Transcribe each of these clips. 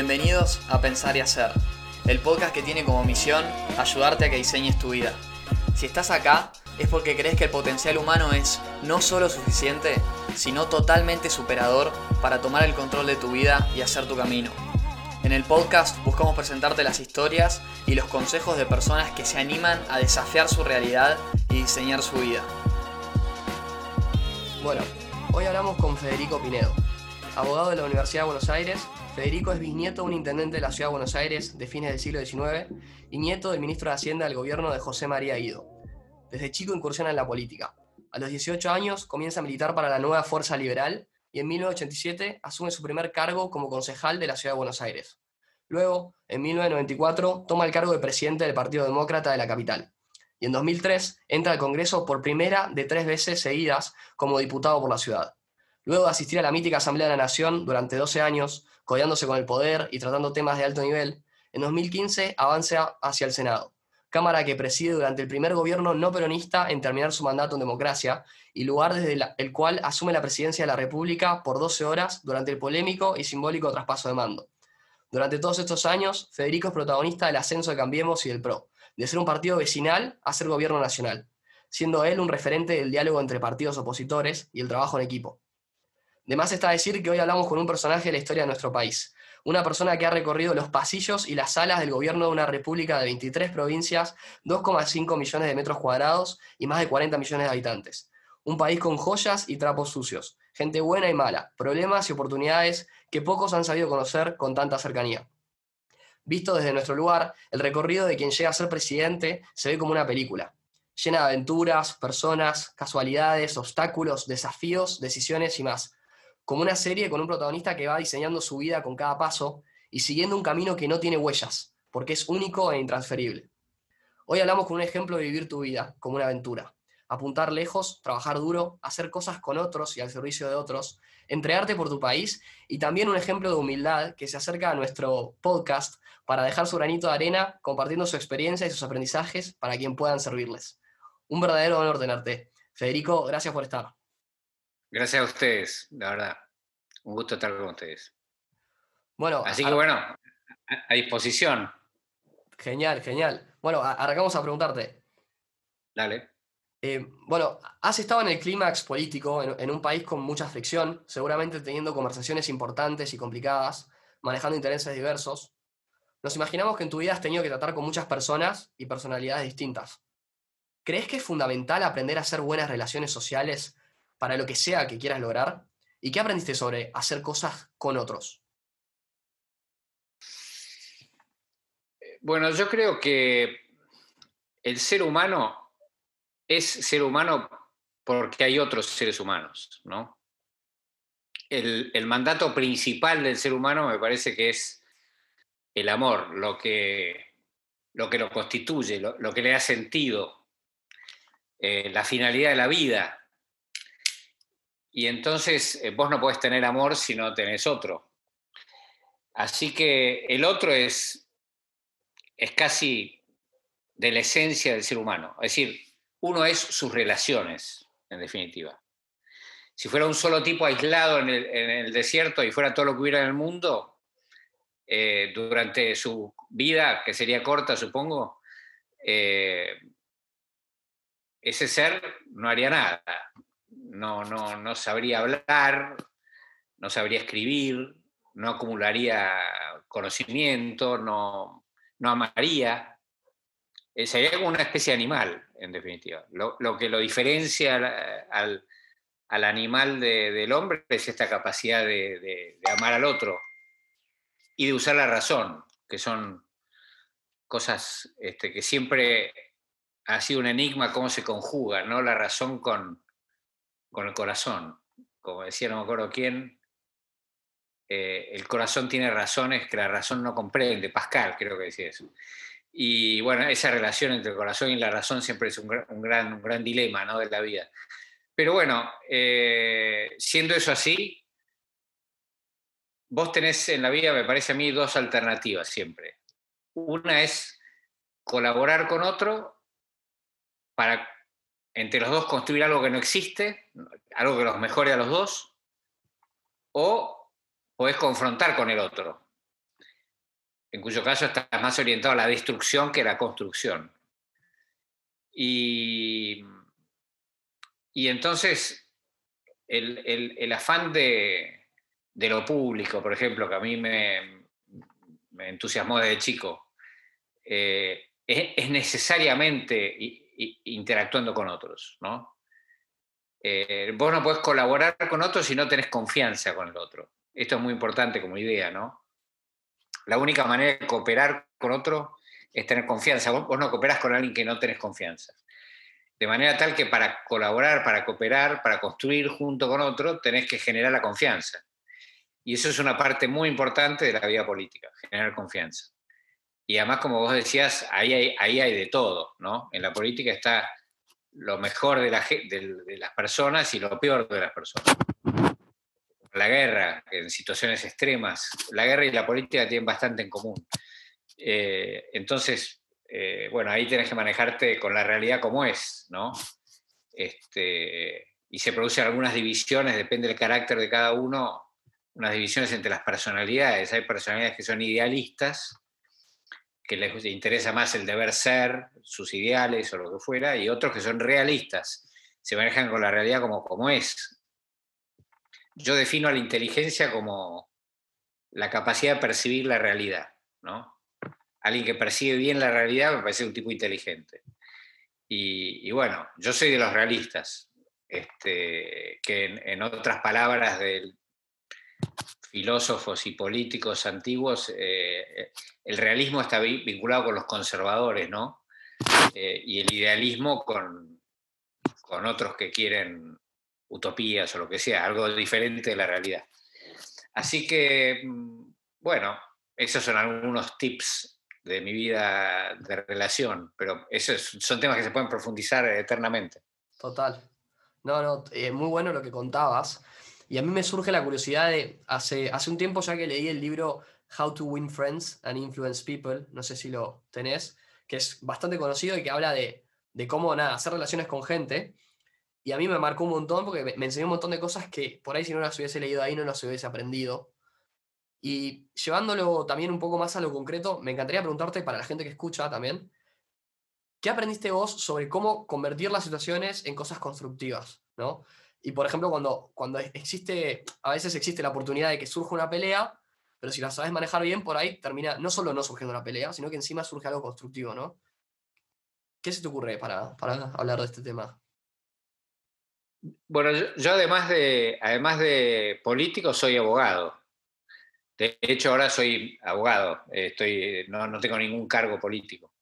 Bienvenidos a Pensar y Hacer, el podcast que tiene como misión ayudarte a que diseñes tu vida. Si estás acá es porque crees que el potencial humano es no solo suficiente, sino totalmente superador para tomar el control de tu vida y hacer tu camino. En el podcast buscamos presentarte las historias y los consejos de personas que se animan a desafiar su realidad y diseñar su vida. Bueno, hoy hablamos con Federico Pinedo, abogado de la Universidad de Buenos Aires. Federico es bisnieto de un intendente de la Ciudad de Buenos Aires de fines del siglo XIX y nieto del ministro de Hacienda del gobierno de José María Guido. Desde chico incursiona en la política. A los 18 años comienza a militar para la nueva Fuerza Liberal y en 1987 asume su primer cargo como concejal de la Ciudad de Buenos Aires. Luego, en 1994, toma el cargo de presidente del Partido Demócrata de la capital. Y en 2003 entra al Congreso por primera de tres veces seguidas como diputado por la ciudad. Luego de asistir a la mítica Asamblea de la Nación durante 12 años, codeándose con el poder y tratando temas de alto nivel, en 2015 avanza hacia el Senado, Cámara que preside durante el primer gobierno no peronista en terminar su mandato en democracia y lugar desde el cual asume la presidencia de la República por 12 horas durante el polémico y simbólico traspaso de mando. Durante todos estos años, Federico es protagonista del ascenso de Cambiemos y del PRO, de ser un partido vecinal a ser gobierno nacional, siendo él un referente del diálogo entre partidos opositores y el trabajo en equipo. De más está decir que hoy hablamos con un personaje de la historia de nuestro país, una persona que ha recorrido los pasillos y las salas del gobierno de una república de 23 provincias, 2,5 millones de metros cuadrados y más de 40 millones de habitantes. Un país con joyas y trapos sucios, gente buena y mala, problemas y oportunidades que pocos han sabido conocer con tanta cercanía. Visto desde nuestro lugar, el recorrido de quien llega a ser presidente se ve como una película, llena de aventuras, personas, casualidades, obstáculos, desafíos, decisiones y más como una serie con un protagonista que va diseñando su vida con cada paso y siguiendo un camino que no tiene huellas, porque es único e intransferible. Hoy hablamos con un ejemplo de vivir tu vida como una aventura. Apuntar lejos, trabajar duro, hacer cosas con otros y al servicio de otros, entregarte por tu país y también un ejemplo de humildad que se acerca a nuestro podcast para dejar su granito de arena compartiendo su experiencia y sus aprendizajes para quien puedan servirles. Un verdadero honor tenerte. Federico, gracias por estar. Gracias a ustedes, la verdad. Un gusto estar con ustedes. Bueno, así que bueno, a disposición. Genial, genial. Bueno, arrancamos a preguntarte. Dale. Eh, bueno, has estado en el clímax político, en, un país con mucha fricción, seguramente teniendo conversaciones importantes y complicadas, manejando intereses diversos. Nos imaginamos que en tu vida has tenido que tratar con muchas personas y personalidades distintas. ¿Crees que es fundamental aprender a hacer buenas relaciones sociales para lo que sea que quieras lograr? ¿Y qué aprendiste sobre hacer cosas con otros? Bueno, yo creo que el ser humano es ser humano porque hay otros seres humanos, ¿no? El, mandato principal del ser humano me parece que es el amor, lo que lo, constituye, lo, que le da sentido, eh, la finalidad de la vida, y entonces eh, vos no podés tener amor si no tenés otro. Así que el otro es, es casi de la esencia del ser humano. Es decir, uno es sus relaciones, en definitiva. Si fuera un solo tipo aislado en el, desierto y fuera todo lo que hubiera en el mundo, eh, durante su vida, que sería corta, supongo, eh, ese ser no haría nada no, no, no sabría hablar, no sabría escribir, no acumularía conocimiento, no, no amaría. Eh, sería como una especie de animal, en definitiva. Lo, que lo diferencia al, animal del hombre es esta capacidad de, amar al otro y de usar la razón, que son cosas este, que siempre ha sido un enigma cómo se conjuga, ¿no? La razón con, con el corazón. Como decía, no me acuerdo quién, eh, el corazón tiene razones que la razón no comprende. Pascal creo que decía eso. Y bueno, esa relación entre el corazón y la razón siempre es un, gran, un gran dilema ¿no? de la vida. Pero bueno, eh, siendo eso así, vos tenés en la vida, me parece a mí, dos alternativas siempre. Una es colaborar con otro para entre los dos construir algo que no existe, algo que los mejore a los dos, o podés confrontar con el otro. en cuyo caso estás más orientado a la destrucción que a la construcción. Y, y entonces el, afán de, lo público, por ejemplo, que a mí me, entusiasmó desde chico, eh, es, necesariamente interactuando con otros, ¿no? Eh, vos no podés colaborar con otros si no tenés confianza con el otro. Esto es muy importante como idea, ¿no? La única manera de cooperar con otro es tener confianza. Vos, no cooperás con alguien que no tenés confianza. De manera tal que para colaborar, para cooperar, para construir junto con otro, tenés que generar la confianza. Y eso es una parte muy importante de la vida política, generar confianza. Y además, como vos decías, ahí hay, ahí hay de todo, ¿no? En la política está lo mejor de, de, las personas y lo peor de las personas. La guerra, en situaciones extremas, la guerra y la política tienen bastante en común. Eh, entonces, eh, bueno, ahí tienes que manejarte con la realidad como es, ¿no? Este, y se producen algunas divisiones, depende del carácter de cada uno, unas divisiones entre las personalidades. Hay personalidades que son idealistas que les interesa más el deber ser, sus ideales o lo que fuera, y otros que son realistas, se manejan con la realidad como, como es. Yo defino a la inteligencia como la capacidad de percibir la realidad, ¿no? Alguien que percibe bien la realidad me parece un tipo inteligente. Y, bueno, yo soy de los realistas, este, que en otras palabras del, filósofos y políticos antiguos, eh, el realismo está vinculado con los conservadores, ¿no? Eh, y el idealismo con, con otros que quieren utopías o lo que sea, algo diferente de la realidad. Así que, mm, bueno, esos son algunos tips de mi vida de relación, pero esos son temas que se pueden profundizar eternamente. Total. No, no, es muy bueno lo que contabas. Y a mí me surge la curiosidad de, hace, hace un tiempo ya que leí el libro How to Win Friends and Influence People, no sé si lo tenés, que es bastante conocido y que habla de, de cómo nada, hacer relaciones con gente. Y a mí me marcó un montón porque me, enseñó un montón de cosas que por ahí si no las hubiese leído ahí no las hubiese aprendido. Y llevándolo también un poco más a lo concreto, me encantaría preguntarte para la gente que escucha también, ¿qué aprendiste vos sobre cómo convertir las situaciones en cosas constructivas? ¿no? Y por ejemplo, cuando, cuando existe, a veces existe la oportunidad de que surja una pelea, pero si la sabes manejar bien, por ahí termina no solo no surgiendo una pelea, sino que encima surge algo constructivo, ¿no? ¿Qué se te ocurre para, para hablar de este tema? Bueno, yo, además, de, además de político soy abogado. De hecho, ahora soy abogado, estoy, no, no tengo ningún cargo político.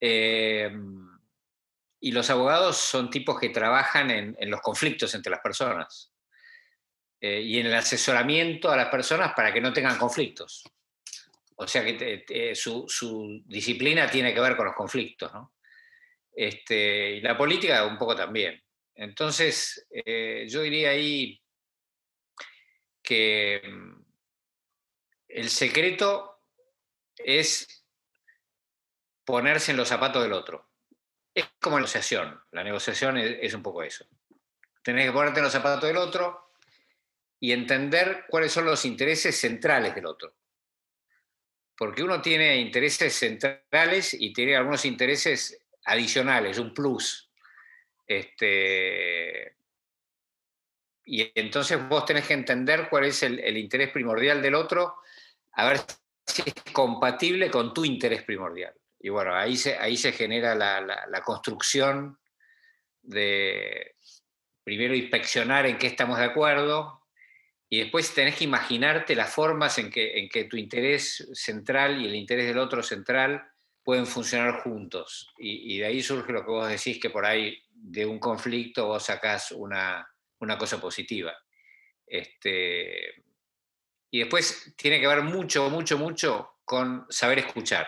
Eh, y los abogados son tipos que trabajan en, los conflictos entre las personas eh, y en el asesoramiento a las personas para que no tengan conflictos. O sea que su, disciplina tiene que ver con los conflictos, ¿no? Este, y la política un poco también. Entonces, eh, yo diría ahí que mm, el secreto es ponerse en los zapatos del otro es como negociación. La negociación es, un poco eso. Tenés que ponerte en los zapatos del otro y entender cuáles son los intereses centrales del otro. Porque uno tiene intereses centrales y tiene algunos intereses adicionales, un plus. Este, y entonces vos tenés que entender cuál es el, el interés primordial del otro, a ver si es compatible con tu interés primordial. Y bueno, ahí se, ahí se genera la, construcción de primero inspeccionar en qué estamos de acuerdo y después tenés que imaginarte las formas en que, en que tu interés central y el interés del otro central pueden funcionar juntos. Y, de ahí surge lo que vos decís, que por ahí de un conflicto vos sacás una, una cosa positiva. Este, y después tiene que ver mucho, mucho, mucho con saber escuchar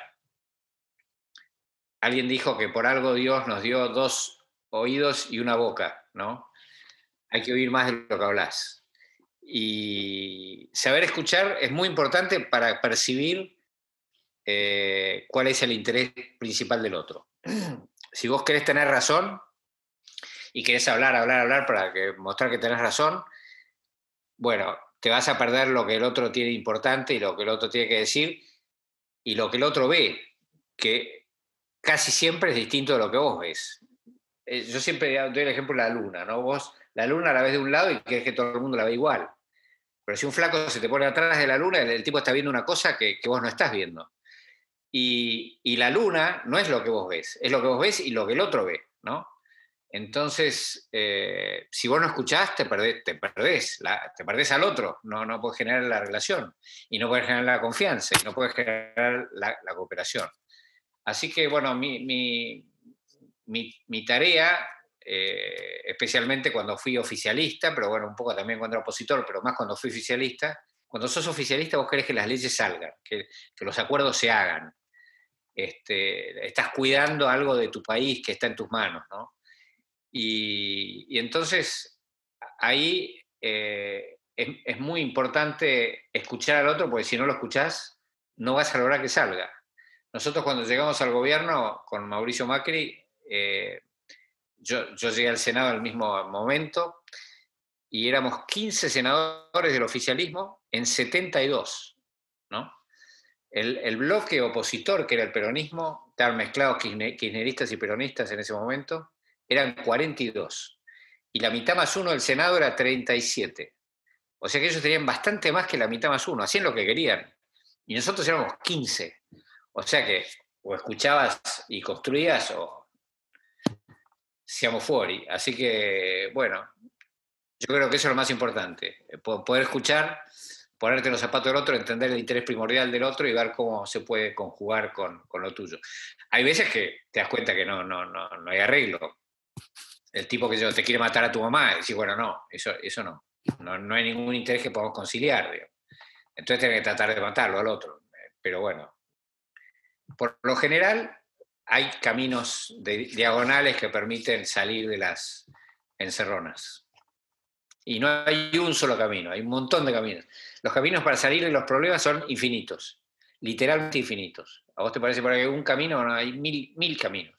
alguien dijo que por algo Dios nos dio dos oídos y una boca, ¿no? Hay que oír más de lo que hablas. Y saber escuchar es muy importante para percibir eh, cuál es el interés principal del otro. Si vos querés tener razón y querés hablar, hablar, hablar para que, mostrar que tenés razón, bueno, te vas a perder lo que el otro tiene importante y lo que el otro tiene que decir y lo que el otro ve, que casi siempre es distinto de lo que vos ves. Eh, yo siempre doy el ejemplo de la luna, ¿no? Vos la luna la ves de un lado y querés que todo el mundo la ve igual. Pero si un flaco se te pone atrás de la luna, el, tipo está viendo una cosa que, vos no estás viendo. Y, y, la luna no es lo que vos ves, es lo que vos ves y lo que el otro ve, ¿no? Entonces, eh, si vos no escuchás, te perdés, te perdés, te al otro, no, no puedes generar la relación, y no puedes generar la confianza, y no puedes generar la, cooperación. Así que, bueno, mi, mi, tarea, eh, especialmente cuando fui oficialista, pero bueno, un poco también cuando era opositor, pero más cuando fui oficialista, cuando sos oficialista vos querés que las leyes salgan, que, que los acuerdos se hagan. Este, estás cuidando algo de tu país que está en tus manos, ¿no? Y, entonces ahí eh, es, muy importante escuchar al otro, porque si no lo escuchás, no vas a lograr que salga. Nosotros cuando llegamos al gobierno con Mauricio Macri, eh, yo, llegué al Senado al mismo momento y éramos 15 senadores del oficialismo en 72, ¿no? El, el bloque opositor, que era el peronismo, estaban mezclados kirchneristas y peronistas en ese momento, eran 42. Y la mitad más uno del Senado era 37. O sea que ellos tenían bastante más que la mitad más uno, hacían lo que querían. Y nosotros éramos 15. O sea que o escuchabas y construías o seamos fuori. Así que, bueno, yo creo que eso es lo más importante. Poder escuchar, ponerte los zapatos del otro, entender el interés primordial del otro y ver cómo se puede conjugar con, con lo tuyo. Hay veces que te das cuenta que no, no, no, no hay arreglo el tipo que te quiere matar a tu mamá, y decir, bueno, no, eso, eso no. no. hay ningún interés que podamos conciliar. Entonces tenés que tratar de matarlo al otro. Pero bueno, por lo general hay caminos diagonales que permiten salir de las encerronas. Y no hay un solo camino, hay un montón de caminos. Los caminos para salir de los problemas son infinitos, literalmente infinitos. ¿A vos te parece por ahí un camino? No, hay mil, mil caminos.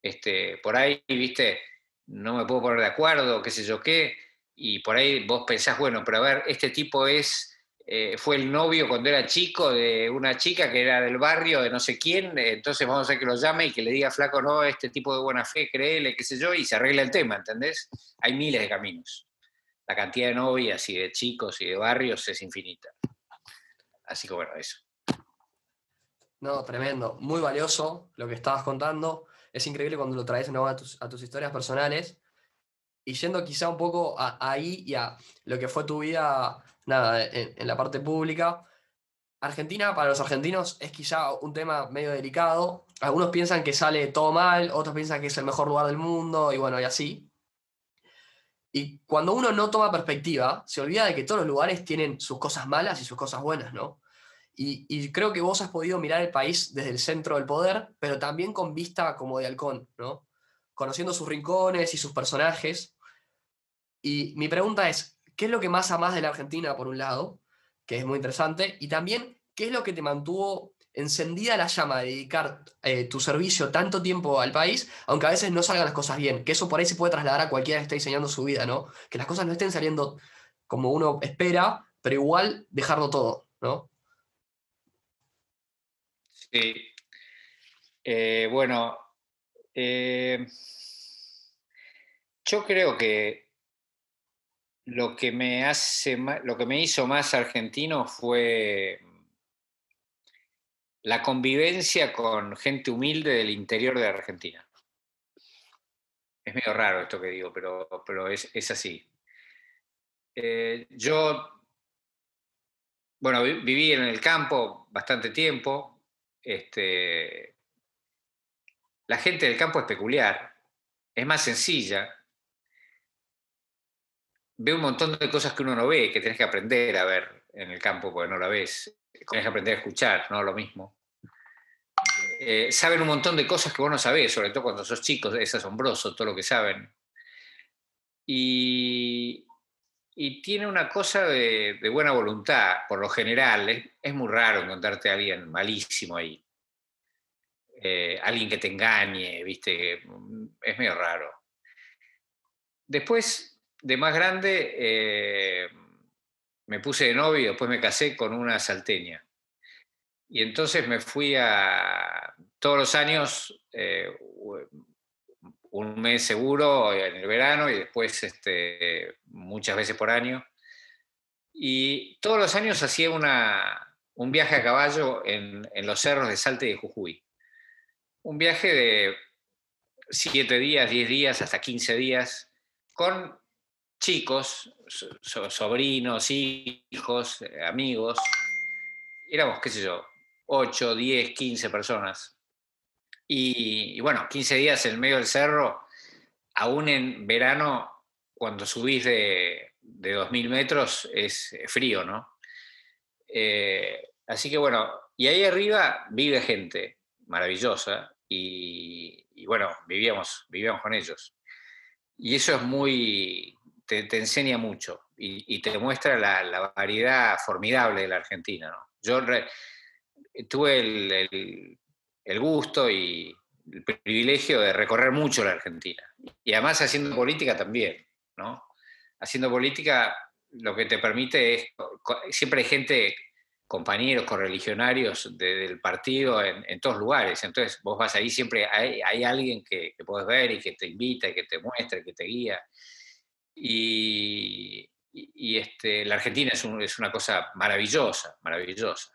Este, por ahí, viste, no me puedo poner de acuerdo, qué sé yo qué, y por ahí vos pensás, bueno, pero a ver, este tipo es, eh, fue el novio cuando era chico de una chica que era del barrio, de no sé quién, entonces vamos a hacer que lo llame y que le diga, flaco, no, este tipo de buena fe, créele, qué sé yo, y se arregla el tema, ¿entendés? Hay miles de caminos. La cantidad de novias y de chicos y de barrios es infinita. Así que bueno, eso. No, tremendo, muy valioso lo que estabas contando es increíble cuando lo traes a a tus historias personales. Y yendo quizá un poco ahí y a lo que fue tu vida, nada, en, la parte pública. Argentina, para los argentinos, es quizá un tema medio delicado. Algunos piensan que sale todo mal, otros piensan que es el mejor lugar del mundo, y bueno, y así. Y cuando uno no toma perspectiva, se olvida de que todos los lugares tienen sus cosas malas y sus cosas buenas, ¿no? Y, creo que vos has podido mirar el país desde el centro del poder, pero también con vista como de halcón, ¿no? Conociendo sus rincones y sus personajes. Y mi pregunta es, ¿qué es lo que más amás de la Argentina, por un lado? Que es muy interesante. Y también, ¿qué es lo que te mantuvo encendida la llama de dedicar eh, tu servicio tanto tiempo al país, aunque a veces no salgan las cosas bien? Que eso por ahí se puede trasladar a cualquiera que esté diseñando su vida, ¿no? Que las cosas no estén saliendo como uno espera, pero igual dejarlo todo, ¿no? Sí. Eh, bueno, eh, yo creo que lo que me hace lo que me hizo más argentino fue la convivencia con gente humilde del interior de Argentina. Es medio raro esto que digo, pero, pero es, así. Eh, yo, bueno, viví en el campo bastante tiempo, este, la gente del campo es peculiar, es más sencilla, ve un montón de cosas que uno no ve, que tienes que aprender a ver en el campo porque no la ves, tienes que aprender a escuchar, no lo mismo. Eh, saben un montón de cosas que vos no sabés, sobre todo cuando sos chicos, es asombroso todo lo que saben. Y, y tiene una cosa de, buena voluntad, por lo general. Es, muy raro encontrarte a alguien malísimo ahí. Eh, alguien que te engañe, ¿viste? Es medio raro. Después, de más grande, eh, me puse de novio y después me casé con una salteña. Y entonces me fui a todos los años, eh, un mes seguro en el verano y después este, muchas veces por año. Y todos los años hacía una, un viaje a caballo en, los cerros de Salte y de Jujuy. Un viaje de 7 días, 10 días, hasta 15 días, con chicos, sobrinos, hijos, amigos. Éramos, qué sé yo, 8, 10, 15 personas. Y, bueno, 15 días en medio del cerro, aún en verano, cuando subís de, de 2.000 metros, es frío, ¿no? Eh, así que bueno, y ahí arriba vive gente maravillosa y, bueno, vivíamos, vivíamos con ellos. Y eso es muy, te, enseña mucho y, te muestra la, variedad formidable de la Argentina. ¿no? Yo tuve el, gusto y el privilegio de recorrer mucho la Argentina. Y además haciendo política también, ¿no? Haciendo política lo que te permite es, siempre hay gente, compañeros, correligionarios del partido en, todos lugares. Entonces vos vas ahí, siempre hay, alguien que, que puedes ver y que te invita y que te muestra, y que te guía. Y, este, la Argentina es, es, una cosa maravillosa, maravillosa.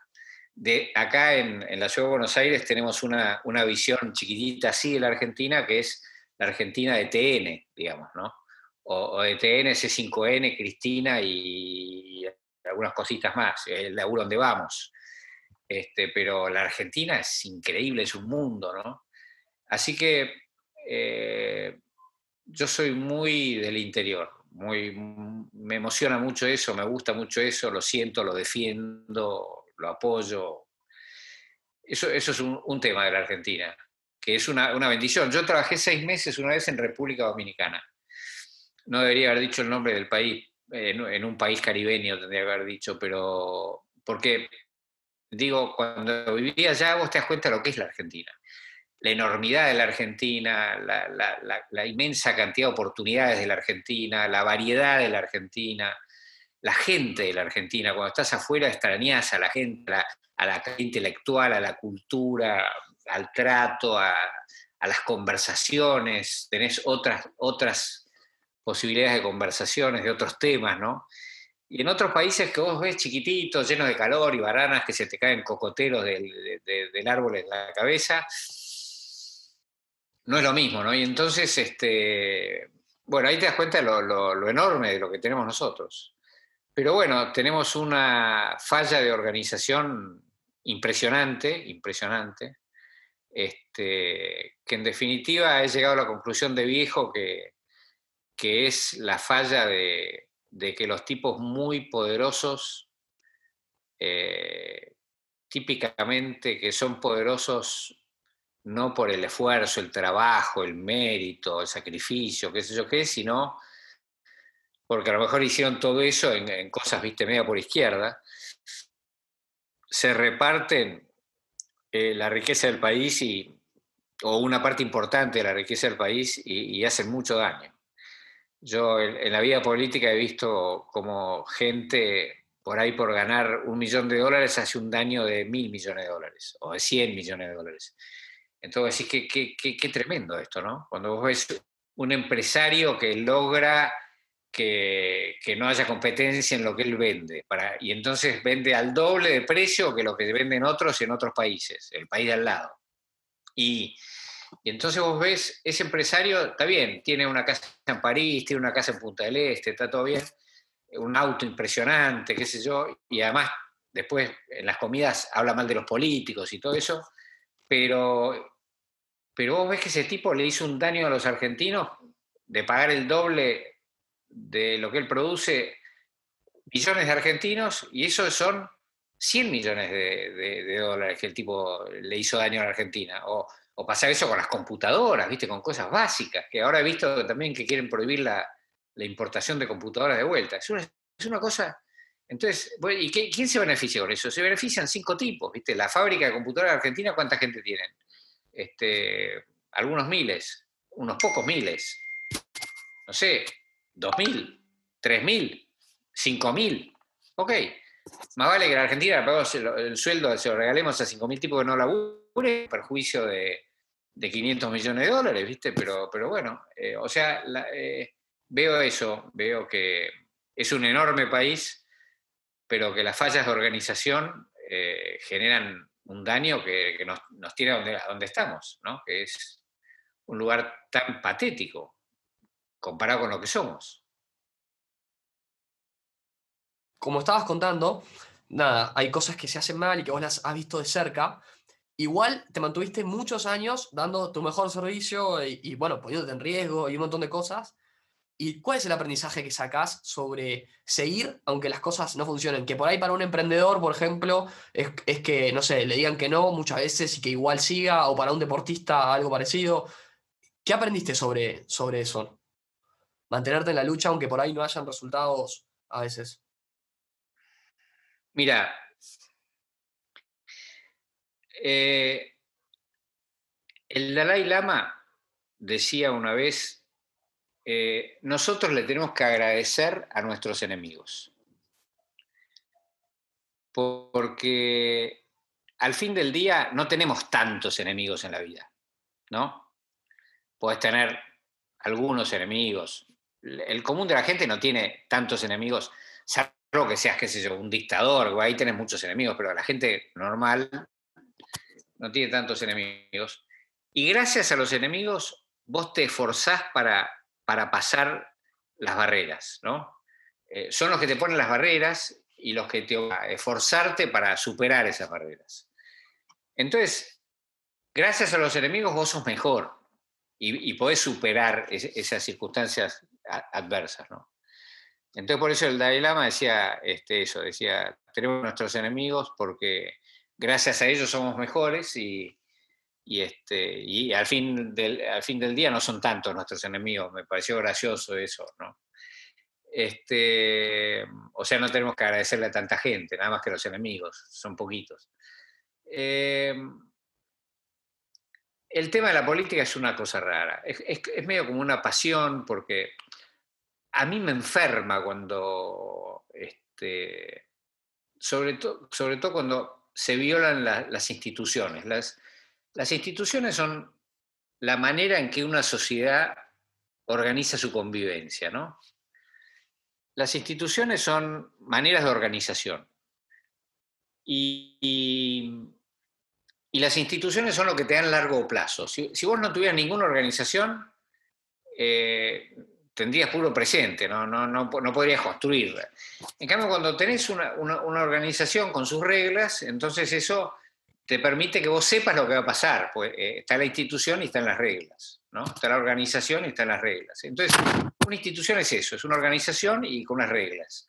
De, acá en, la Ciudad de Buenos Aires tenemos una, una, visión chiquitita así de la Argentina, que es la Argentina de TN, digamos, ¿no? O, de TN, C5N, Cristina y, algunas cositas más, el laburo donde vamos. Este, pero la Argentina es increíble, es un mundo, ¿no? Así que eh, yo soy muy del interior, muy, me emociona mucho eso, me gusta mucho eso, lo siento, lo defiendo, lo apoyo. Eso, es un, tema de la Argentina, que es una, bendición. Yo trabajé seis meses una vez en República Dominicana. No debería haber dicho el nombre del país, en, un país caribeño tendría que haber dicho, pero porque, digo, cuando vivía allá vos te das cuenta de lo que es la Argentina la enormidad de la Argentina, la, inmensa cantidad de oportunidades de la Argentina, la variedad de la Argentina, la gente de la Argentina. Cuando estás afuera extrañas a la gente, a la, intelectual, a la cultura, al trato, a, las conversaciones, tenés otras, otras posibilidades de conversaciones, de otros temas, ¿no? Y en otros países que vos ves chiquititos, llenos de calor y baranas que se te caen cocoteros del, del árbol en la cabeza, no es lo mismo, ¿no? Y entonces, este, bueno, ahí te das cuenta de lo, enorme de lo que tenemos nosotros. Pero bueno, tenemos una falla de organización impresionante, impresionante, este, que en definitiva he llegado a la conclusión de viejo que, que es la falla de, que los tipos muy poderosos, eh, típicamente que son poderosos no por el esfuerzo, el trabajo, el mérito, el sacrificio, qué sé yo qué, sino porque a lo mejor hicieron todo eso en, cosas, viste, media por izquierda, se reparten eh, la riqueza del país o una parte importante de la riqueza del país y, hacen mucho daño. Yo en, la vida política he visto como gente por ahí por ganar un millón de dólares hace un daño de mil millones de dólares o de cien millones de dólares. Entonces, qué, qué, qué, tremendo esto, ¿no? Cuando vos ves un empresario que logra que, no haya competencia en lo que él vende, y entonces vende al doble de precio que lo que venden otros en otros países, el país de al lado. Y, entonces vos ves, ese empresario, está bien, tiene una casa en París, tiene una casa en Punta del Este, está todo bien, un auto impresionante, qué sé yo, y además después en las comidas habla mal de los políticos y todo eso, pero pero vos ves que ese tipo le hizo un daño a los argentinos de pagar el doble de lo que él produce, millones de argentinos, y eso son 100 millones de, dólares que el tipo le hizo daño a la Argentina. O, o, pasar eso con las computadoras, ¿viste? Con cosas básicas, que ahora he visto también que quieren prohibir la, importación de computadoras de vuelta. Es una, es una cosa... Entonces, ¿y quién se beneficia con eso? Se benefician cinco tipos, ¿viste? La fábrica de computadoras de Argentina, ¿cuánta gente tienen? Este, algunos miles, unos pocos miles, no sé, dos mil, tres mil, cinco mil, ok, más vale que la Argentina le el, sueldo, se lo regalemos a 5.000 tipos que no laburen, perjuicio de, de 500 millones de dólares, ¿viste? Pero, pero bueno, eh, o sea, eh, veo eso, veo que es un enorme país, pero que las fallas de organización eh, generan un daño que, nos, tiene a donde, estamos, ¿no? Que es un lugar tan patético comparado con lo que somos. Como estabas contando, nada, hay cosas que se hacen mal y que vos las has visto de cerca, igual te mantuviste muchos años dando tu mejor servicio y, bueno, poniéndote en riesgo y un montón de cosas. ¿Y cuál es el aprendizaje que sacás sobre seguir aunque las cosas no funcionen? Que por ahí para un emprendedor, por ejemplo, es, que, no sé, le digan que no muchas veces y que igual siga, o para un deportista algo parecido. ¿Qué aprendiste sobre, sobre eso? Mantenerte en la lucha aunque por ahí no hayan resultados a veces. Mira, eh, el Dalai Lama decía una vez, eh, nosotros le tenemos que agradecer a nuestros enemigos, porque al fin del día no tenemos tantos enemigos en la vida, ¿no? Puedes tener algunos enemigos. El común de la gente no tiene tantos enemigos, salvo que seas, qué sé un dictador, ahí tenés muchos enemigos, pero la gente normal no tiene tantos enemigos. Y gracias a los enemigos, vos te esforzás para, para pasar las barreras, ¿no? Eh, son los que te ponen las barreras y los que te a esforzarte para superar esas barreras. Entonces, gracias a los enemigos vos sos mejor y, podés superar esas circunstancias adversas, ¿no? Entonces por eso el Dalai Lama decía este, eso, decía, tenemos nuestros enemigos porque gracias a ellos somos mejores y, este, y al, fin del, al fin del día no son tantos nuestros enemigos. Me pareció gracioso eso, ¿no? Este, o sea, no tenemos que agradecerle a tanta gente, nada más que los enemigos, son poquitos. Eh, el tema de la política es una cosa rara, es, es, medio como una pasión porque a mí me enferma cuando, este, sobre, sobre todo cuando se violan las instituciones. Las, las instituciones son la manera en que una sociedad organiza su convivencia, ¿no? Las instituciones son maneras de organización. Y, las instituciones son lo que te dan largo plazo. Si, si vos no tuvieras ninguna organización, eh, tendrías puro presente, no, no, no, no podrías construirla. En cambio, cuando tenés una, organización con sus reglas, entonces eso te permite que vos sepas lo que va a pasar, pues está la institución y están las reglas, ¿no? Está la organización y están las reglas. Entonces, una institución es eso, es una organización y con unas reglas.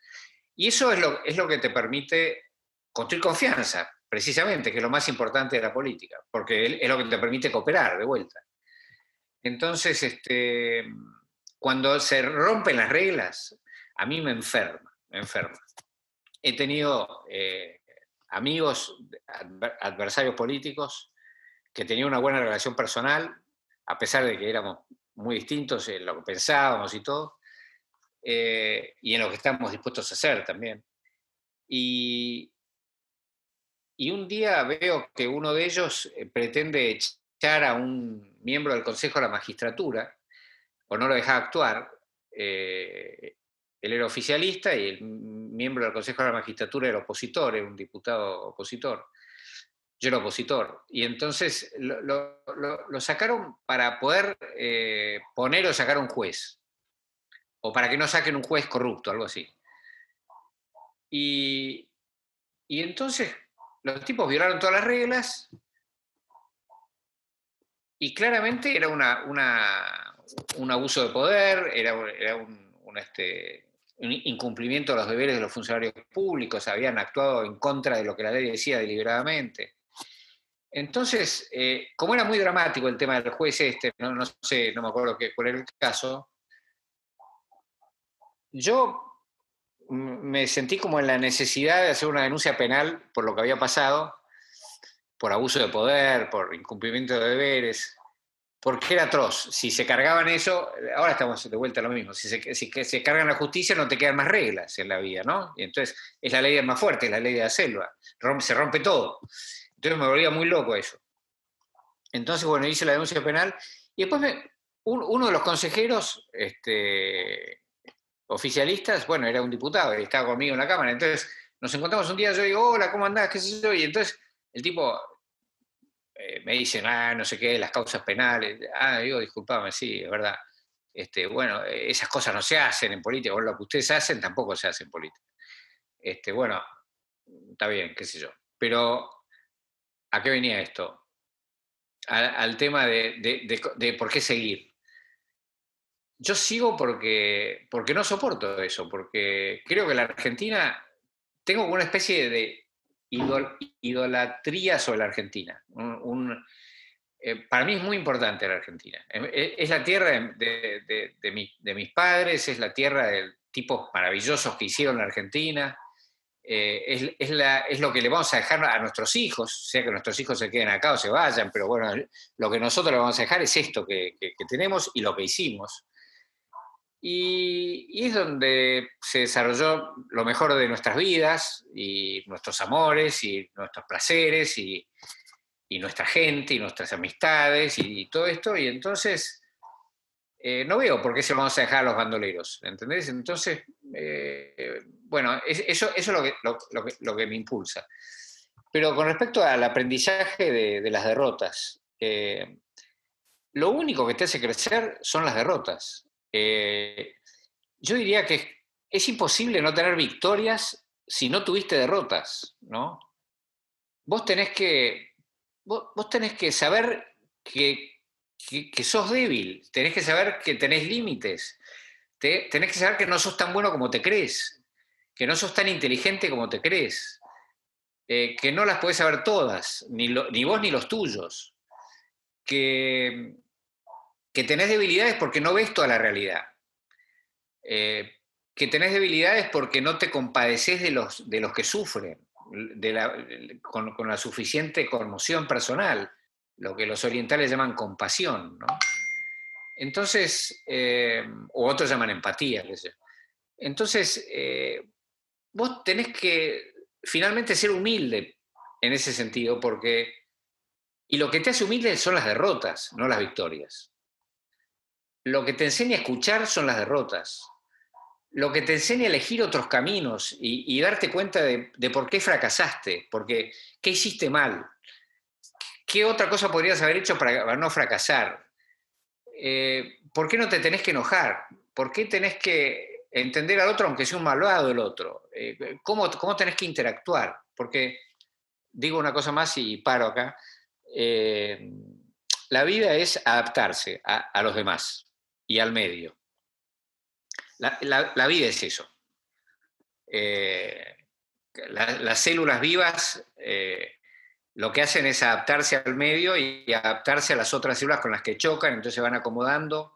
Y eso es lo, es lo que te permite construir confianza, precisamente, que es lo más importante de la política, porque es lo que te permite cooperar de vuelta. Entonces, este, cuando se rompen las reglas, a mí me enferma, me enferma. He tenido eh, amigos, adversarios políticos, que tenían una buena relación personal, a pesar de que éramos muy distintos en lo que pensábamos y todo, eh, y en lo que estamos dispuestos a hacer también. Y, y un día veo que uno de ellos eh, pretende echar a un miembro del Consejo de la Magistratura, o no lo dejaba actuar, eh, él era oficialista y el miembro del Consejo de la Magistratura era opositor, era un diputado opositor. Yo era opositor. Y entonces lo, sacaron para poder eh, poner o sacar un juez. O para que no saquen un juez corrupto, algo así. Y, y entonces los tipos violaron todas las reglas y claramente era una, un abuso de poder, era, un, este, un, incumplimiento de los deberes de los funcionarios públicos, habían actuado en contra de lo que la ley decía deliberadamente. Entonces, eh, como era muy dramático el tema del juez este, no, sé, no me acuerdo qué, cuál era el caso, yo me sentí como en la necesidad de hacer una denuncia penal por lo que había pasado, por abuso de poder, por incumplimiento de deberes, porque era atroz. Si se cargaban eso, ahora estamos de vuelta a lo mismo. Si se, cargan la justicia, no te quedan más reglas en la vida, ¿no? Y entonces es la ley más fuerte, es la ley de la selva. se rompe todo. Entonces me volvía muy loco eso. Entonces, bueno, hice la denuncia penal y después uno de los consejeros este, oficialistas, bueno, era un diputado y estaba conmigo en la Cámara. Entonces nos encontramos un día, yo digo, hola, ¿cómo andás? ¿Qué sé yo? Y entonces el tipo, eh, me dicen, ah, no sé qué, las causas penales. Ah, digo, disculpame, sí, es verdad. Este, bueno, esas cosas no se hacen en política, o lo que ustedes hacen tampoco se hace en política. Este, bueno, está bien, qué sé yo. Pero, ¿a qué venía esto? Al, tema de, por qué seguir. Yo sigo porque, porque no soporto eso, porque creo que la Argentina, tengo una especie de idolatría sobre la Argentina. Eh, para mí es muy importante la Argentina. Es, la tierra de, mis padres, es la tierra de tipos maravillosos que hicieron la Argentina. Eh, es, lo que le vamos a dejar a nuestros hijos, sea que nuestros hijos se queden acá o se vayan, pero bueno, lo que nosotros le vamos a dejar es esto que tenemos y lo que hicimos. Y, es donde se desarrolló lo mejor de nuestras vidas y nuestros amores y nuestros placeres y, nuestra gente y nuestras amistades y, todo esto. Y entonces eh, no veo por qué se lo vamos a dejar a los bandoleros, ¿entendés? Entonces, eh, bueno, eso, eso es lo que, lo, que, me impulsa. Pero con respecto al aprendizaje de, las derrotas, eh, lo único que te hace crecer son las derrotas. Eh, yo diría que es imposible no tener victorias si no tuviste derrotas, ¿no? Vos tenés que, vos, tenés que saber que, que, sos débil, tenés que saber que tenés límites, tenés que saber que no sos tan bueno como te crees, que no sos tan inteligente como te crees, eh, que no las podés saber todas, ni, ni vos ni los tuyos, que, que tenés debilidades porque no ves toda la realidad. Eh, que tenés debilidades porque no te compadeces de los, de los que sufren, con, la suficiente conmoción personal, lo que los orientales llaman compasión. Entonces, eh, o otros llaman empatía. Entonces, eh, vos tenés que finalmente ser humilde en ese sentido, porque... Y lo que te hace humilde son las derrotas, no las victorias. Lo que te enseña a escuchar son las derrotas. Lo que te enseña a elegir otros caminos y, darte cuenta de, por qué fracasaste, porque qué hiciste mal, qué otra cosa podrías haber hecho para, no fracasar, eh, por qué no te tenés que enojar, por qué tenés que entender al otro aunque sea un malvado el otro, eh, ¿cómo, ¿cómo, tenés que interactuar, porque digo una cosa más y paro acá. Eh, la vida es adaptarse a, los demás y al medio. La, vida es eso. Eh, las células vivas eh, lo que hacen es adaptarse al medio y, adaptarse a las otras células con las que chocan, entonces se van acomodando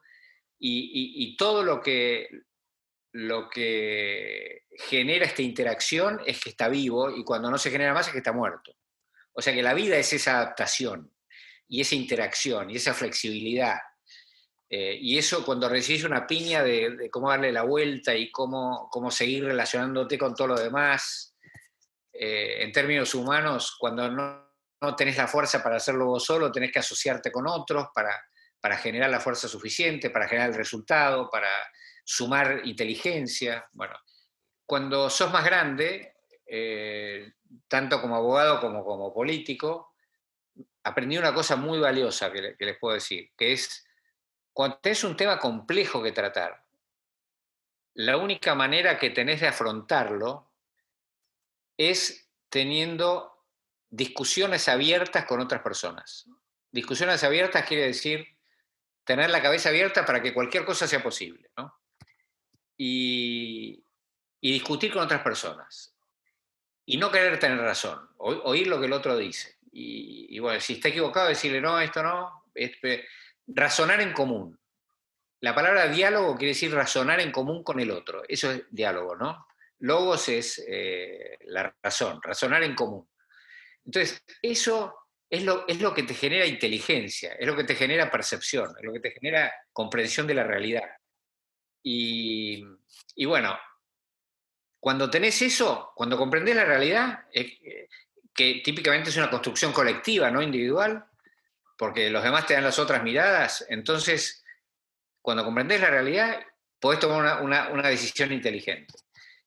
y, todo lo que, lo que genera esta interacción es que está vivo y cuando no se genera más es que está muerto. O sea que la vida es esa adaptación y esa interacción y esa flexibilidad eh, y eso cuando recibís una piña de, cómo darle la vuelta y cómo, cómo seguir relacionándote con todo lo demás, eh, en términos humanos, cuando no, no, tenés la fuerza para hacerlo vos solo, tenés que asociarte con otros para, para generar la fuerza suficiente, para generar el resultado, para sumar inteligencia. Bueno, cuando sos más grande, eh, tanto como abogado como como político, aprendí una cosa muy valiosa que, que les puedo decir, que es cuando tenés un tema complejo que tratar, la única manera que tenés de afrontarlo es teniendo discusiones abiertas con otras personas. Discusiones abiertas quiere decir tener la cabeza abierta para que cualquier cosa sea posible, y, discutir con otras personas. Y no querer tener razón, oír lo que el otro dice. Y, bueno, si está equivocado, decirle, no, esto no, Razonar en común. La palabra diálogo quiere decir razonar en común con el otro. Eso es diálogo, ¿no? Logos es eh, la razón, razonar en común. Entonces, eso es lo, que te genera inteligencia, es lo que te genera percepción, es lo que te genera comprensión de la realidad. Y, bueno, cuando tenés eso, cuando comprendés la realidad, eh, que típicamente es una construcción colectiva, no individual, porque los demás te dan las otras miradas, entonces, cuando comprendés la realidad, podés tomar una, decisión inteligente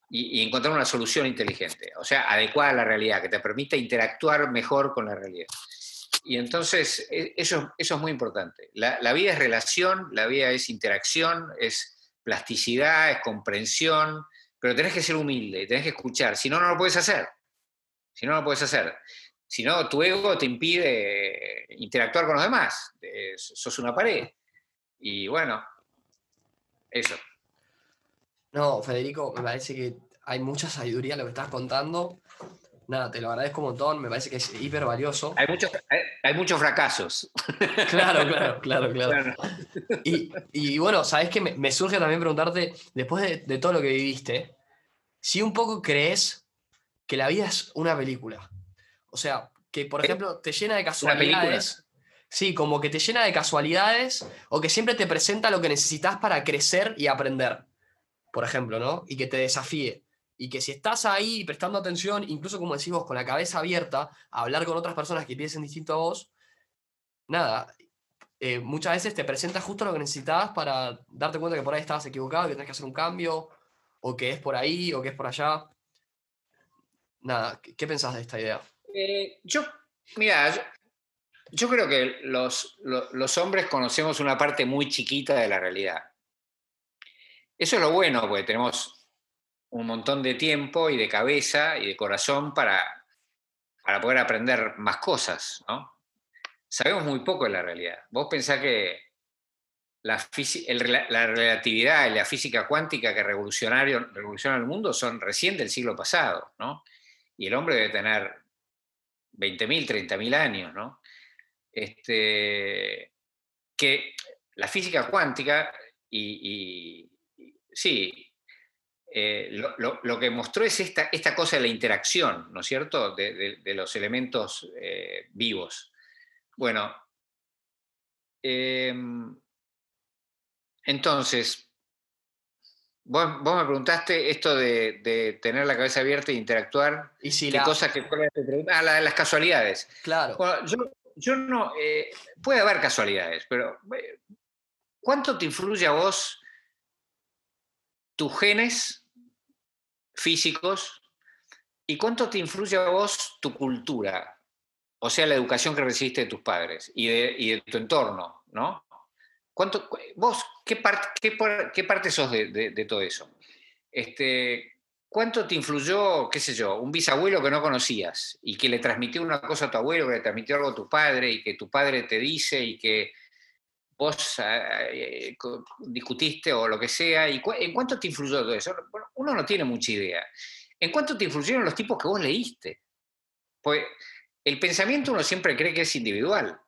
y, encontrar una solución inteligente, o sea, adecuada a la realidad, que te permita interactuar mejor con la realidad. Y entonces, e, eso, eso es muy importante. La, vida es relación, la vida es interacción, es plasticidad, es comprensión, pero tenés que ser humilde, tenés que escuchar, si no, no lo puedes hacer. Si no, no lo puedes hacer. Si no, tu ego te impide interactuar con los demás. sos una pared. Y bueno, eso. No, Federico, me parece que hay mucha sabiduría en lo que estás contando nada, te lo agradezco un montón, me parece que es hiper valioso. Hay muchos, hay, muchos fracasos. Claro, claro, claro, claro. Y, bueno, sabes que me, surge también preguntarte, después de, todo lo que viviste, si un poco crees que la vida es una película. O sea, que por ejemplo te llena de casualidades. Sí, como que te llena de casualidades o que siempre te presenta lo que necesitas para crecer y aprender. Por ejemplo, ¿no? Y que te desafíe y que si estás ahí prestando atención, incluso como decimos, con la cabeza abierta, a hablar con otras personas que piensen distinto a vos, nada, eh, muchas veces te presenta justo lo que necesitabas para darte cuenta que por ahí estabas equivocado, que tenés que hacer un cambio, o que es por ahí, o que es por allá. Nada, ¿qué, pensás de esta idea? Eh, yo, mira, yo, creo que los, los hombres conocemos una parte muy chiquita de la realidad. Eso es lo bueno, porque tenemos un montón de tiempo y de cabeza y de corazón para, para poder aprender más cosas, ¿no? Sabemos muy poco de la realidad. Vos pensás que la, la relatividad y la física cuántica que revolucionaron, el mundo son recién del siglo pasado, ¿no? Y el hombre debe tener 20.000, 30.000 años, ¿no? Este, que la física cuántica y, sí, eh, lo, que mostró es esta, esta, cosa de la interacción, ¿no es cierto?, de, los elementos eh, vivos. Bueno, em, entonces, vos, me preguntaste esto de, tener la cabeza abierta e interactuar. ¿Y si ¿Qué cosa que Ah, las casualidades. Claro. yo, no. Eh, puede haber casualidades, pero ¿cuánto te influye a vos tus genes físicos y cuánto te influye a vos tu cultura, o sea, la educación que recibiste de tus padres y de, tu entorno, ¿no? ¿Cuánto, vos, qué, parte qué, parte sos de, todo eso? Este, ¿Cuánto te influyó, qué sé yo, un bisabuelo que no conocías y que le transmitió una cosa a tu abuelo, que le transmitió algo a tu padre y que tu padre te dice y que vos eh, discutiste o lo que sea, y ¿en cuánto te influyó todo eso? uno no tiene mucha idea. ¿En cuánto te influyeron los tipos que vos leíste? Pues el pensamiento uno siempre cree que es individual,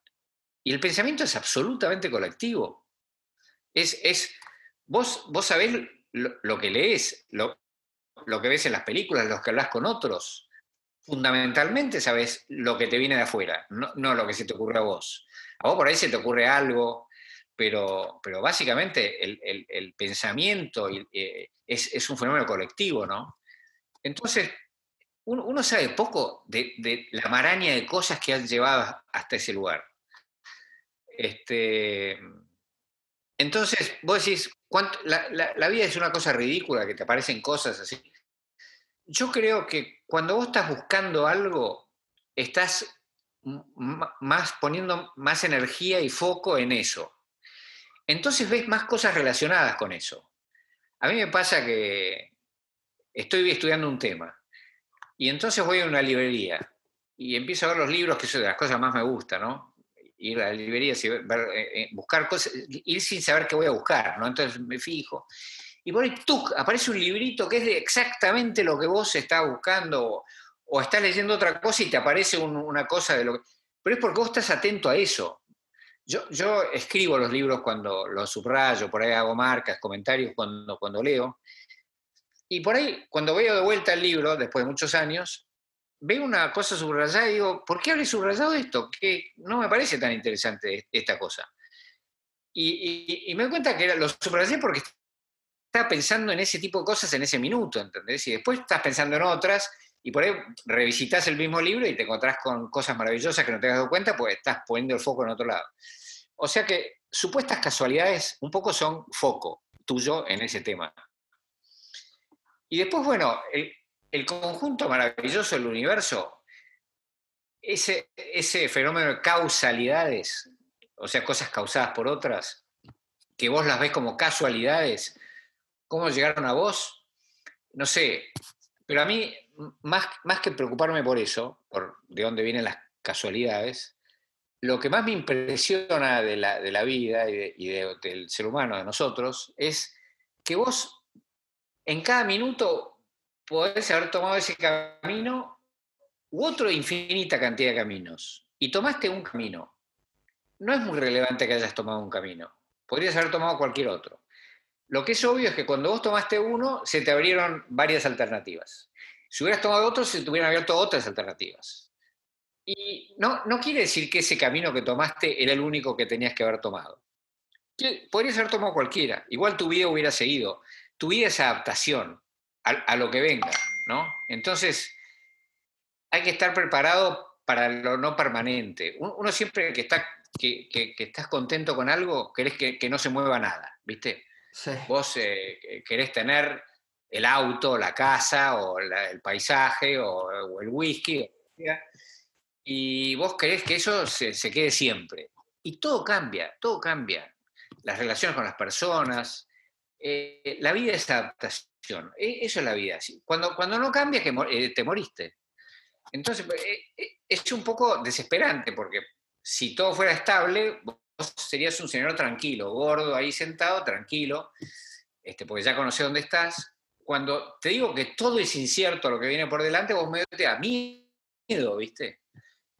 y el pensamiento es absolutamente colectivo. Es, es, vos, vos sabés lo, que lees, lo, lo, que ves en las películas, lo que hablas con otros. Fundamentalmente sabes lo que te viene de afuera, no, no lo que se te ocurre a vos. A vos por ahí se te ocurre algo, pero, pero básicamente el, pensamiento eh, es, un fenómeno colectivo, ¿no? Entonces, uno, sabe poco de, la maraña de cosas que han llevado hasta ese lugar. Este, entonces, vos decís, la, la, vida es una cosa ridícula, que te aparecen cosas así. Yo creo que cuando vos estás buscando algo, estás más poniendo más energía y foco en eso entonces ves más cosas relacionadas con eso. A mí me pasa que estoy estudiando un tema y entonces voy a una librería y empiezo a ver los libros, que son de las cosas más me gusta, ¿no? Ir a la librería, eh, eh, buscar cosas, ir sin saber qué voy a buscar, ¿no? Entonces me fijo. Y por ahí tú, aparece un librito que es de exactamente lo que vos estás buscando o, estás leyendo otra cosa y te aparece una cosa de lo que... Pero es porque vos estás atento a eso. Yo, escribo los libros cuando los subrayo, por ahí hago marcas, comentarios cuando, cuando leo. Y por ahí, cuando veo de vuelta el libro, después de muchos años, veo una cosa subrayada y digo, ¿por qué habré subrayado esto? Que no me parece tan interesante esta cosa. Y, me doy cuenta que lo subrayé porque estaba pensando en ese tipo de cosas en ese minuto, ¿entendés? Y después estás pensando en otras y por ahí revisitas el mismo libro y te encontrás con cosas maravillosas que no te has dado cuenta, pues estás poniendo el foco en otro lado. O sea que supuestas casualidades un poco son foco tuyo en ese tema. Y después, bueno, conjunto maravilloso del universo, ese, ese fenómeno de causalidades, o sea, cosas causadas por otras, que vos las ves como casualidades, ¿cómo llegaron a vos? No sé, pero a mí, más, más que preocuparme por eso, por de dónde vienen las casualidades, lo que más me impresiona de la, de la vida y, del ser humano, de nosotros, es que vos en cada minuto podés haber tomado ese camino u otro infinita cantidad de caminos. Y tomaste un camino. No es muy relevante que hayas tomado un camino. Podrías haber tomado cualquier otro. Lo que es obvio es que cuando vos tomaste uno, se te abrieron varias alternativas. Si hubieras tomado otro, se te hubieran abierto otras alternativas. Y no, no quiere decir que ese camino que tomaste era el único que tenías que haber tomado. Podrías haber tomado cualquiera. Igual tu vida hubiera seguido tu vida es adaptación a, lo que venga, ¿no? Entonces, hay que estar preparado para lo no permanente. Uno, siempre que, está, que, estás contento con algo, querés que, no se mueva nada, ¿viste? Vos eh, querés tener el auto, la casa, o el paisaje, o, el whisky, y vos querés que eso se, se quede siempre. Y todo cambia, todo cambia. Las relaciones con las personas, eh, la vida es adaptación, e, eso es la vida. Cuando, cuando no cambias, eh, te moriste. Entonces, eh, es un poco desesperante, porque si todo fuera estable, vos serías un señor tranquilo, gordo, ahí sentado, tranquilo, este, porque ya conoces dónde estás. Cuando te digo que todo es incierto lo que viene por delante, vos medio te da miedo, ¿viste?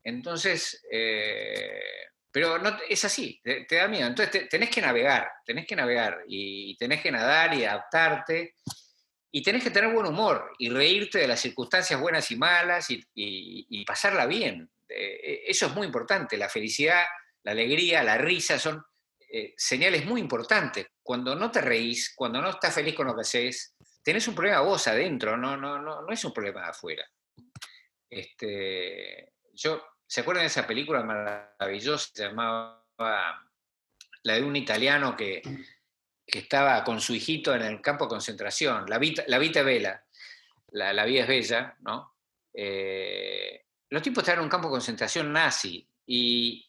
Entonces, pero no, es así, te, da miedo. Entonces tenés que navegar, tenés que navegar y tenés que nadar y adaptarte y tenés que tener buen humor y reírte de las circunstancias buenas y malas y, pasarla bien. Eh, eso es muy importante. La felicidad, la alegría, la risa son eh, señales muy importantes. Cuando no te reís, cuando no estás feliz con lo que haces, tenés un problema vos adentro, no, no, no, no es un problema de afuera. Este, yo ¿Se acuerdan de esa película maravillosa? Se llamaba la de un italiano que, estaba con su hijito en el campo de concentración, La Vita, la Vita Vela, la, la, vida es bella, ¿no? Eh, los tipos estaban en un campo de concentración nazi y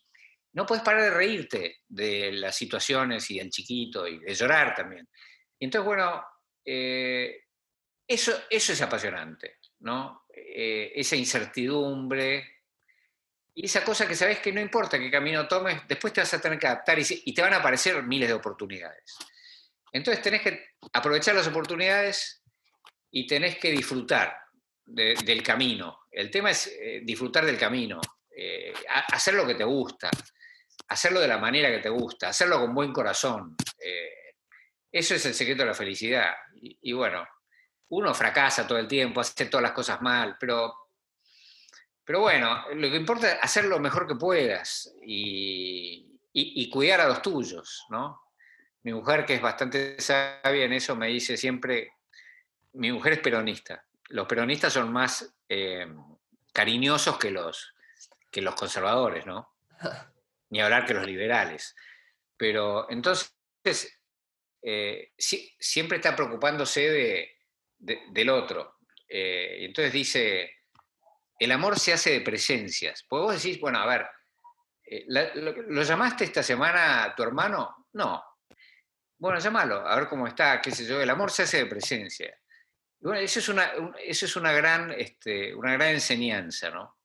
no puedes parar de reírte de las situaciones y del chiquito y de llorar también. Y entonces, bueno, eh, eso, eso es apasionante, ¿no? Eh, esa incertidumbre, y esa cosa que sabes que no importa qué camino tomes, después te vas a tener que adaptar y, te van a aparecer miles de oportunidades. Entonces tenés que aprovechar las oportunidades y tenés que disfrutar del camino. El tema es eh, disfrutar del camino, eh, hacer lo que te gusta, hacerlo de la manera que te gusta, hacerlo con buen corazón. Eh, eso es el secreto de la felicidad. y bueno, uno fracasa todo el tiempo, hace todas las cosas mal, pero pero bueno, lo que importa es hacer lo mejor que puedas y, cuidar a los tuyos, ¿no? Mi mujer, que es bastante sabia en eso, me dice siempre, mi mujer es peronista. Los peronistas son más eh, cariñosos que los, que los conservadores, ¿no? Ni hablar que los liberales. Pero entonces, eh, siempre está preocupándose del otro. Eh, y entonces dice, el amor se hace de presencias. Pues vos decís, bueno, a ver, eh, lo, llamaste esta semana a tu hermano? No. Bueno, llámalo, a ver cómo está, qué sé yo. El amor se hace de presencia. bueno, eso es una, eso es una, gran, este, una gran enseñanza, ¿no?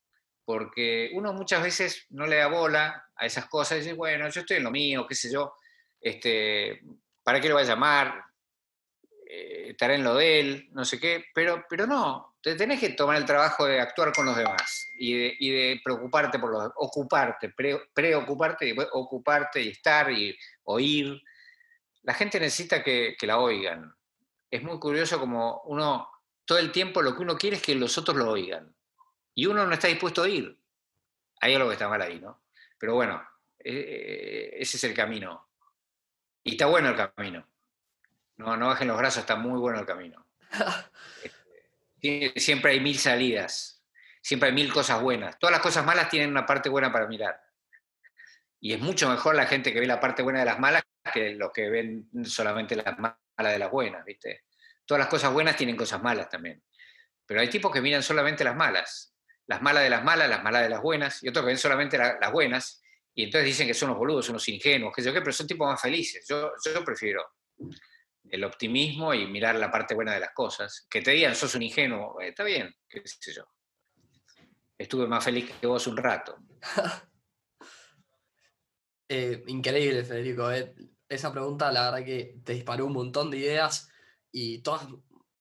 Porque uno muchas veces no le da bola a esas cosas y dice, bueno, yo estoy en lo mío, qué sé yo, este, ¿para qué lo va a llamar? Eh, en lo de él, no sé qué, pero, pero no, te tenés que tomar el trabajo de actuar con los demás y de, preocuparte por los ocuparte, preocuparte y ocuparte y estar y oír. La gente necesita que, la oigan. Es muy curioso como uno, todo el tiempo lo que uno quiere es que los otros lo oigan. Y uno no está dispuesto a ir. Hay algo que está mal ahí, ¿no? Pero bueno, eh, ese es el camino. Y está bueno el camino. No, no bajen los brazos, está muy bueno el camino. Este, siempre hay mil salidas, siempre hay mil cosas buenas. Todas las cosas malas tienen una parte buena para mirar. Y es mucho mejor la gente que ve la parte buena de las malas que los que ven solamente las malas de las buenas, ¿viste? Todas las cosas buenas tienen cosas malas también. Pero hay tipos que miran solamente las malas. Las malas de las malas, las malas de las buenas, y otros que ven solamente las buenas, y entonces dicen que son unos boludos, unos ingenuos, que yo qué, pero son tipos más felices. Yo, yo prefiero el optimismo y mirar la parte buena de las cosas. Que te digan, sos un ingenuo, eh, está bien, qué sé yo. Estuve más feliz que vos un rato. Eh, increíble, Federico. Eh. Esa pregunta, la verdad que te disparó un montón de ideas y todas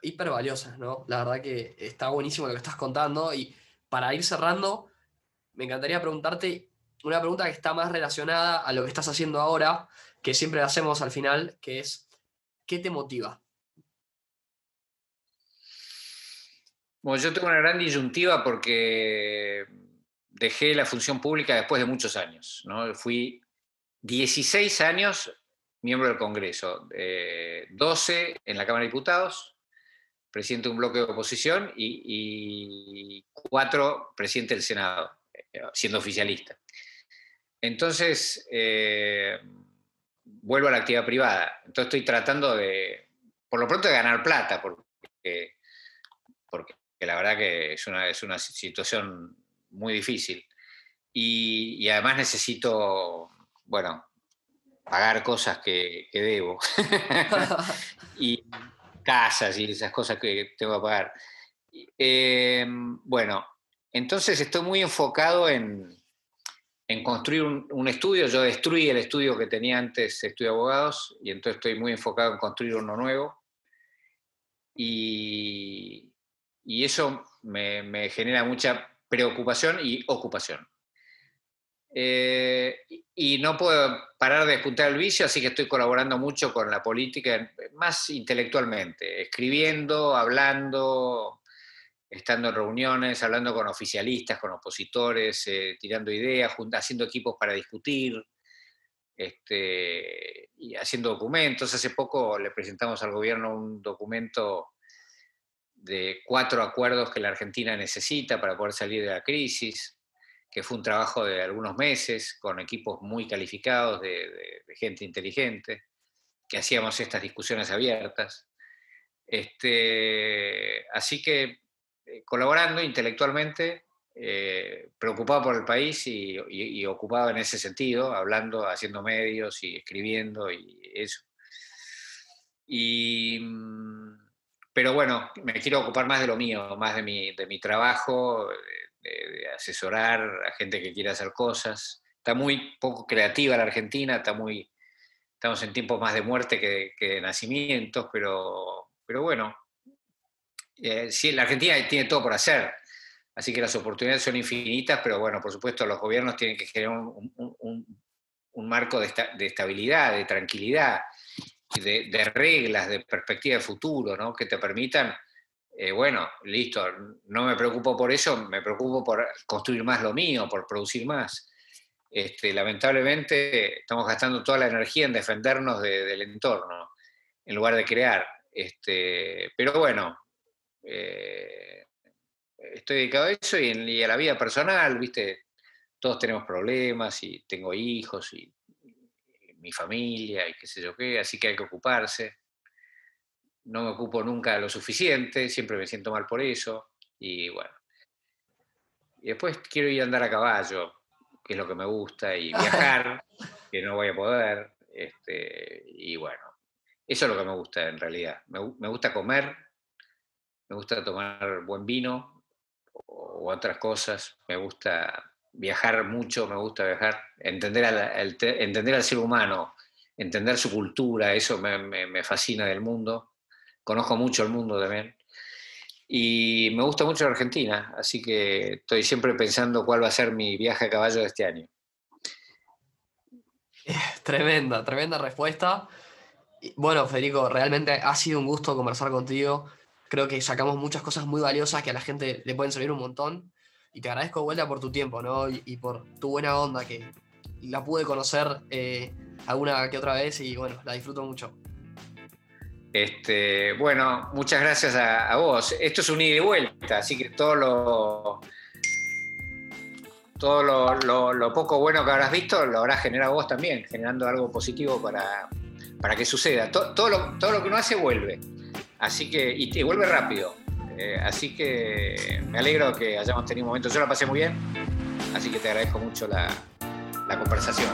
hiper valiosas, ¿no? La verdad que está buenísimo lo que estás contando y para ir cerrando, me encantaría preguntarte una pregunta que está más relacionada a lo que estás haciendo ahora, que siempre hacemos al final, que es, ¿qué te motiva? Bueno, yo tengo una gran disyuntiva porque dejé la función pública después de muchos años. ¿no? Fui 16 años miembro del Congreso, 12 en la Cámara de Diputados, presidente de un bloque de oposición y, 4 presidente del Senado, eh, siendo oficialista. Entonces, eh, vuelvo a la actividad privada. Entonces estoy tratando de, por lo pronto, de ganar plata, porque, porque la verdad que es una, es una situación muy difícil. y además necesito bueno, pagar cosas que, debo. y casas y esas cosas que tengo que pagar. Em, bueno, entonces estoy muy enfocado en, construir un, estudio. Yo destruí el estudio que tenía antes, estudio de abogados, y entonces estoy muy enfocado en construir uno nuevo. Y, eso me genera mucha preocupación y ocupación. Eh, y no puedo parar de apuntar el vicio, así que estoy colaborando mucho con la política, más intelectualmente, escribiendo, hablando, estando en reuniones, hablando con oficialistas, con opositores, eh, tirando ideas, haciendo equipos para discutir, este, y haciendo documentos. Hace poco le presentamos al gobierno un documento de cuatro acuerdos que la Argentina necesita para poder salir de la crisis que fue un trabajo de algunos meses con equipos muy calificados de, gente inteligente, que hacíamos estas discusiones abiertas. Este, así que eh, colaborando intelectualmente, eh, preocupado por el país y, ocupado en ese sentido, hablando, haciendo medios y escribiendo y eso. Mm, pero bueno, me quiero ocupar más de lo mío, más de mi, de mi trabajo, de, asesorar a gente que quiere hacer cosas. Está muy poco creativa la Argentina, está muy, estamos en tiempos más de muerte que, de nacimientos, pero, pero bueno, eh, sí, la Argentina tiene todo por hacer, así que las oportunidades son infinitas, pero bueno, por supuesto los gobiernos tienen que generar un, marco de, de, estabilidad, de tranquilidad, de, de, reglas, de perspectiva de futuro, ¿no? que te permitan eh, bueno, listo, no me preocupo por eso, me preocupo por construir más lo mío, por producir más. Este, lamentablemente estamos gastando toda la energía en defendernos del entorno, en lugar de crear. Este, pero bueno, eh, estoy dedicado a eso y, a la vida personal, ¿viste? Todos tenemos problemas y tengo hijos y mi familia y qué sé yo qué, así que hay que ocuparse no me ocupo nunca lo suficiente, siempre me siento mal por eso, y bueno. Y después quiero ir a andar a caballo, que es lo que me gusta, y viajar, que no voy a poder, este, y bueno, eso es lo que me gusta en realidad. Me, gusta comer, me gusta tomar buen vino o, otras cosas, me gusta viajar mucho, me gusta viajar, entender al, entender al ser humano, entender su cultura, eso me fascina del mundo conozco mucho el mundo también. Y me gusta mucho la Argentina, así que estoy siempre pensando cuál va a ser mi viaje a caballo de este año. Tremenda, tremenda respuesta. Bueno, Federico, realmente ha sido un gusto conversar contigo. Creo que sacamos muchas cosas muy valiosas que a la gente le pueden servir un montón. y te agradezco de vuelta por tu tiempo, ¿no? Y, por tu buena onda, que la pude conocer eh, alguna que otra vez y bueno, la disfruto mucho. Este, bueno, muchas gracias a, vos. Esto es un ida y vuelta, así que todo lo, todo lo, poco bueno que habrás visto lo habrás generado vos también, generando algo positivo para, para que suceda. Todo, lo, todo lo que uno hace vuelve. Así que, y, vuelve rápido. Eh, así que me alegro que hayamos tenido un momento. Yo la pasé muy bien, así que te agradezco mucho la, la conversación.